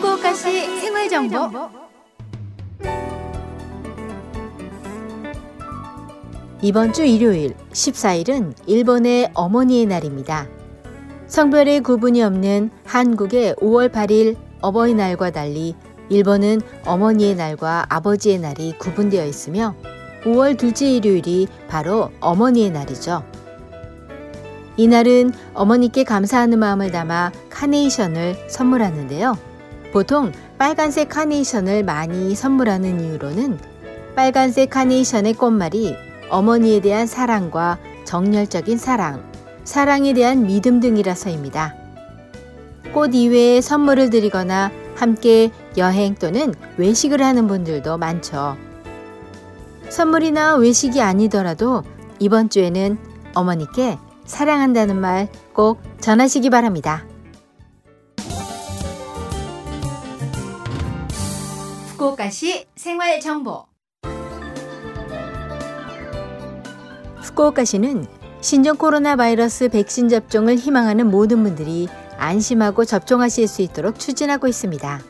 후쿠오카시 생활 정보. 이번 주 일요일 14일은 일본의 어머니의 날입니다. 성별의 구분이 없는 한국의 5월 8일 어버이날과 달리 일본은 어머니의 날과 아버지의 날이 구분되어 있으며 5월 둘째 일요일이 바로 어머니의 날이죠. 이날은 어머니께 감사하는 마음을 담아 카네이션을 선물하는데요. 보통 빨간색 카네이션을 많이 선물하는 이유로는 빨간색 카네이션의 꽃말이 어머니에 대한 사랑과 정열적인 사랑, 사랑에 대한 믿음 등이라서입니다. 꽃 이외에 선물을 드리거나 함께 여행 또는 외식을 하는 분들도 많죠. 선물이나 외식이 아니더라도 이번 주에는 어머니께 사랑한다는 말 꼭 전하시기 바랍니다. 후쿠오카시 생활 정보. 후쿠오카시는 신종 코로나 바이러스 백신 접종을 희망하는 모든 분들이 안심하고 접종하실 수 있도록 추진하고 있습니다.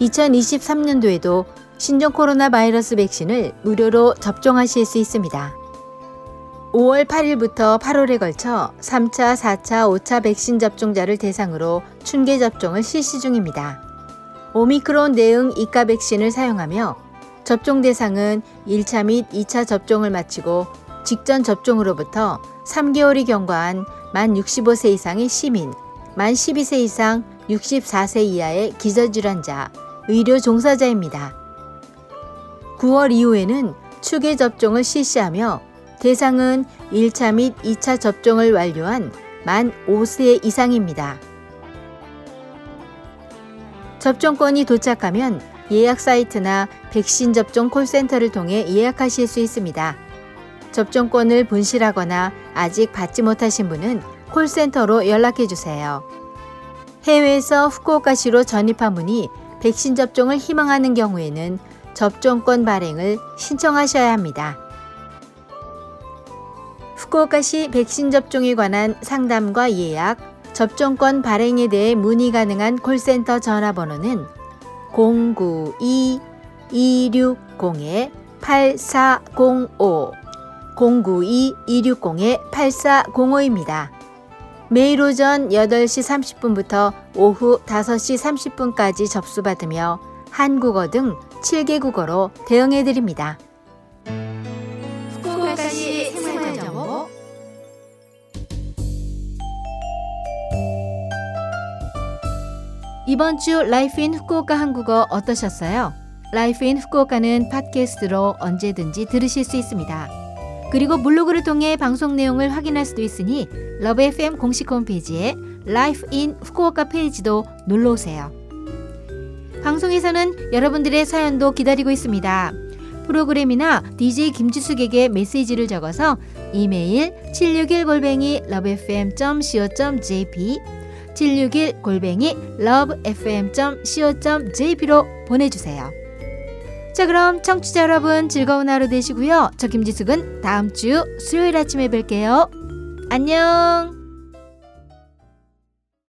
2023년도에도 신종 코로나 바이러스 백신을 무료로 접종하실 수 있습니다. 5월 8일부터 8월에 걸쳐 3차, 4차, 5차 백신 접종자를 대상으로 춘계 접종을 실시 중입니다. 오미크론 대응 이가 백신을 사용하며 접종 대상은 1차 및 2차 접종을 마치고 직전 접종으로부터 3개월이 경과한 만 65세 이상의 시민, 만 12세 이상 64세 이하의 기저질환자, 의료 종사자입니다. 9월 이후에는 추계 접종을 실시하며 대상은 1차 및 2차 접종을 완료한 만 5세 이상입니다. 접종권이 도착하면 예약 사이트나 백신 접종 콜센터를 통해 예약하실 수 있습니다. 접종권을 분실하거나 아직 받지 못하신 분은 콜센터로 연락해 주세요. 해외에서 후쿠오카시로 전입한 분이 백신 접종을 희망하는 경우에는 접종권 발행을 신청하셔야 합니다. 후쿠오카시 백신 접종에 관한 상담과 예약, 접종권 발행에 대해 문의 가능한 콜센터 전화번호는 092-260-8405 092-260-8405입니다. 매일 오전 8시 30분부터 오후 5시 30분까지 접수받으며 한국어 등 7개 국어로 대응해 드립니다. 이번 주 Life in Fukuoka 한국어 어떠셨어요? Life in Fukuoka는 팟캐스트로 언제든지 들으실 수 있습니다. 그리고 블로그를 통해 방송 내용을 확인할 수도 있으니 Love FM 공식 홈페이지에 Life in Fukuoka 페이지도 놀러 오세요. 방송에서는 여러분들의 사연도 기다리고 있습니다. 프로그램이나 DJ 김지숙에게 메시지를 적어서 이메일 761골뱅이 lovefm.co.jp 761 골뱅이 lovefm.co.jp로 보내주세요. 자 그럼 청취자 여러분 즐거운 하루 되시고요. 저 김지숙은 다음 주 수요일 아침에 뵐게요. 안녕.